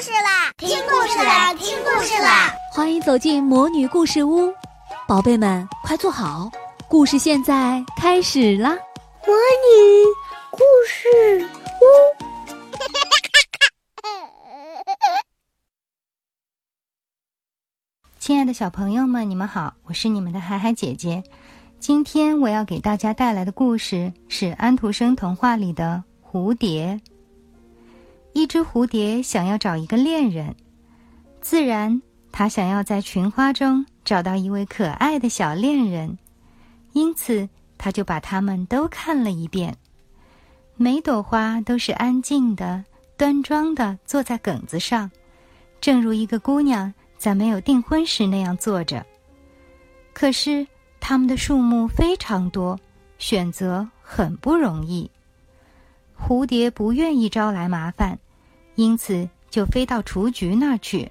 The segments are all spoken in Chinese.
事啦！听故事啦！听故事啦！欢迎走进魔女故事屋，宝贝们快坐好，故事现在开始啦！魔女故事屋，亲爱的小朋友们，你们好，我是你们的海海姐姐。今天我要给大家带来的故事是安徒生童话里的蝴蝶。一只蝴蝶想要找一个恋人，自然，它想要在群花中找到一位可爱的小恋人，因此，它就把它们都看了一遍。每朵花都是安静的、端庄的坐在梗子上，正如一个姑娘在没有订婚时那样坐着。可是，它们的数目非常多，选择很不容易。蝴蝶不愿意招来麻烦。因此，就飞到雏菊那儿去。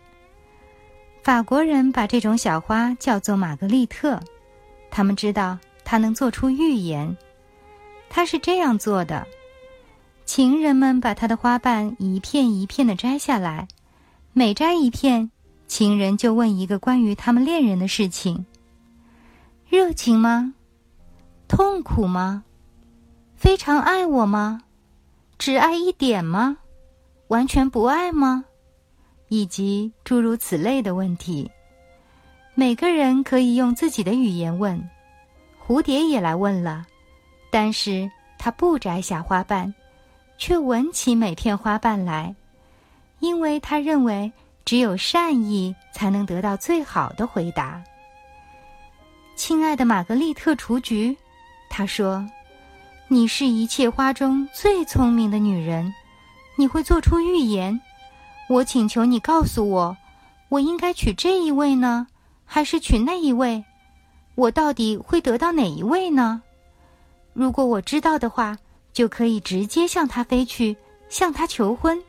法国人把这种小花叫做玛格丽特，他们知道它能做出预言。它是这样做的：情人们把它的花瓣一片一片的摘下来，每摘一片，情人就问一个关于他们恋人的事情：热情吗？痛苦吗？非常爱我吗？只爱一点吗？完全不爱吗？以及诸如此类的问题，每个人可以用自己的语言问。蝴蝶也来问了，但是它不摘下花瓣，却闻起每片花瓣来，因为他认为只有善意才能得到最好的回答。亲爱的玛格丽特雏菊，他说：“你是一切花中最聪明的女人。”你会做出预言，我请求你告诉我，我应该娶这一位呢，还是娶那一位？我到底会得到哪一位呢？如果我知道的话，就可以直接向他飞去，向他求婚。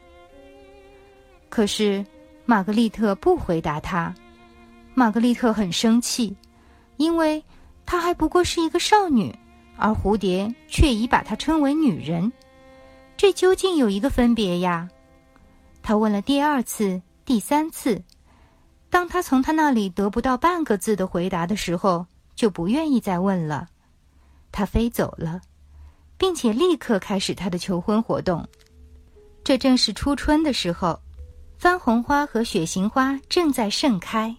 可是玛格丽特不回答他，玛格丽特很生气，因为她还不过是一个少女，而蝴蝶却已把她称为女人。这究竟有一个分别呀？他问了第二次、第三次，当他从他那里得不到半个字的回答的时候，就不愿意再问了。他飞走了，并且立刻开始他的求婚活动。这正是初春的时候，番红花和雪形花正在盛开，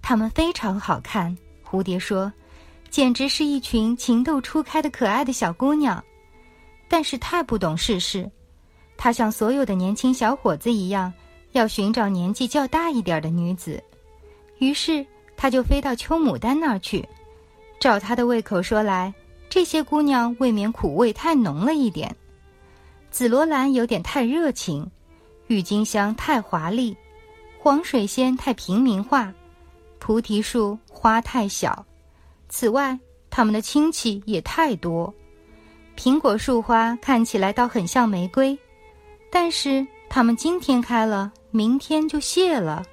它们非常好看。蝴蝶说：“简直是一群情窦初开的可爱的小姑娘。”但是太不懂世事，他像所有的年轻小伙子一样，要寻找年纪较大一点的女子。于是他就飞到秋牡丹那儿去，照他的胃口说来，这些姑娘未免苦味太浓了一点。紫罗兰有点太热情，郁金香太华丽，黄水仙太平民化，菩提树花太小。此外，他们的亲戚也太多。苹果树花看起来倒很像玫瑰，但是它们今天开了，明天就谢了，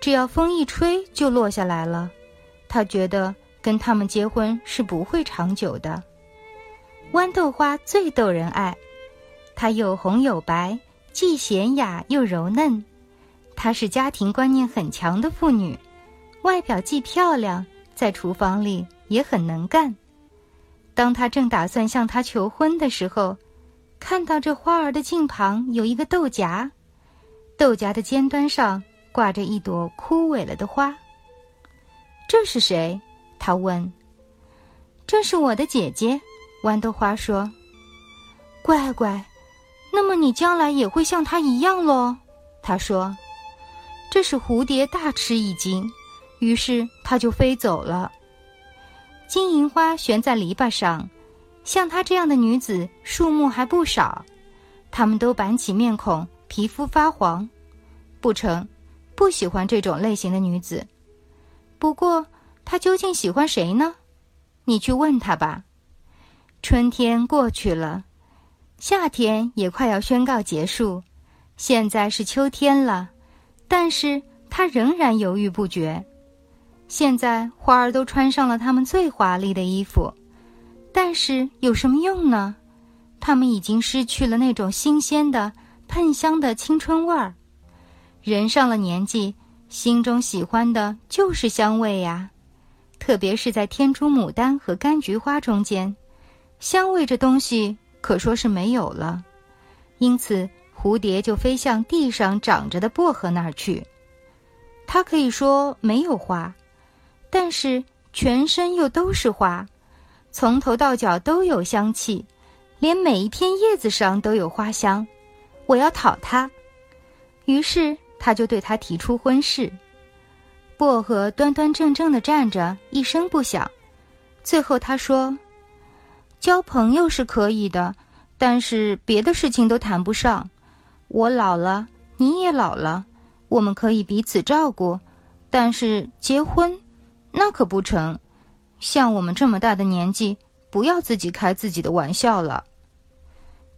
只要风一吹就落下来了。他觉得跟他们结婚是不会长久的。豌豆花最逗人爱，它又红又白，既娴雅又柔嫩。她是家庭观念很强的妇女，外表既漂亮，在厨房里也很能干。当他正打算向她求婚的时候，看到这花儿的茎旁有一个豆荚，豆荚的尖端上挂着一朵枯萎了的花。这是谁？他问。这是我的姐姐，豌豆花说。乖乖，那么你将来也会像她一样喽？他说。这是蝴蝶大吃一惊，于是它就飞走了。金银花悬在篱笆上，像她这样的女子数目还不少。她们都板起面孔，皮肤发黄，不成，不喜欢这种类型的女子。不过，她究竟喜欢谁呢？你去问她吧。春天过去了，夏天也快要宣告结束，现在是秋天了，但是她仍然犹豫不决。现在花儿都穿上了它们最华丽的衣服，但是有什么用呢？它们已经失去了那种新鲜的、喷香的青春味儿。人上了年纪，心中喜欢的就是香味呀，特别是在天竺牡丹和柑橘花中间，香味这东西可说是没有了。因此，蝴蝶就飞向地上长着的薄荷那儿去。它可以说没有花，但是全身又都是花，从头到脚都有香气，连每一片叶子上都有花香。我要讨它，于是。他就对他提出婚事，薄荷端端正正的站着，一声不响。最后他说：“交朋友是可以的，但是别的事情都谈不上。我老了，你也老了，我们可以彼此照顾，但是结婚，那可不成。像我们这么大的年纪，不要自己开自己的玩笑了。”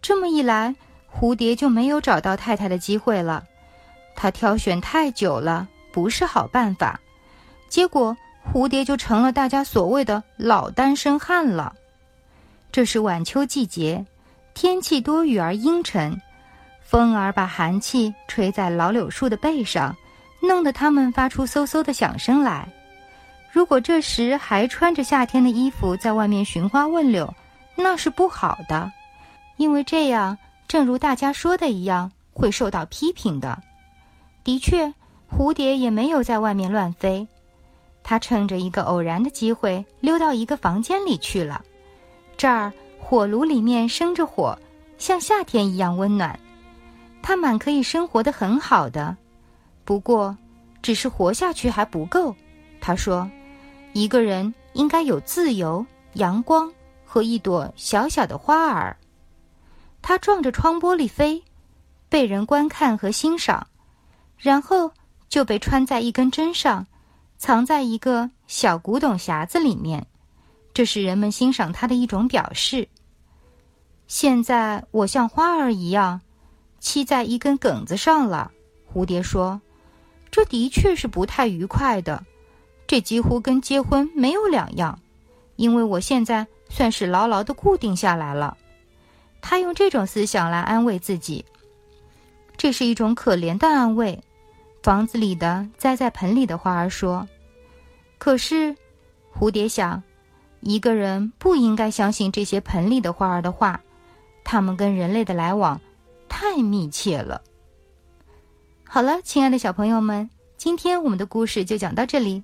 这么一来，蝴蝶就没有找到太太的机会了。他挑选太久了，不是好办法，结果蝴蝶就成了大家所谓的老单身汉了。这是晚秋季节，天气多雨而阴沉，风儿把寒气吹在老柳树的背上，弄得它们发出嗖嗖的响声来。如果这时还穿着夏天的衣服在外面寻花问柳，那是不好的，因为这样，正如大家说的一样，会受到批评的。的确，蝴蝶也没有在外面乱飞，它趁着一个偶然的机会溜到一个房间里去了。这儿火炉里面生着火，像夏天一样温暖，它满可以生活的很好的。不过，只是活下去还不够。他说：“一个人应该有自由、阳光和一朵小小的花儿。”它撞着窗玻璃飞，被人观看和欣赏。然后就被穿在一根针上，藏在一个小古董匣子里面，这是人们欣赏它的一种表示。现在我像花儿一样，栖在一根梗子上了。蝴蝶说：“这的确是不太愉快的，这几乎跟结婚没有两样，因为我现在算是牢牢的固定下来了。”他用这种思想来安慰自己。这是一种可怜的安慰。房子里的栽在盆里的花儿说：“可是，蝴蝶想，一个人不应该相信这些盆里的花儿的话，他们跟人类的来往太密切了。”好了，亲爱的小朋友们，今天我们的故事就讲到这里，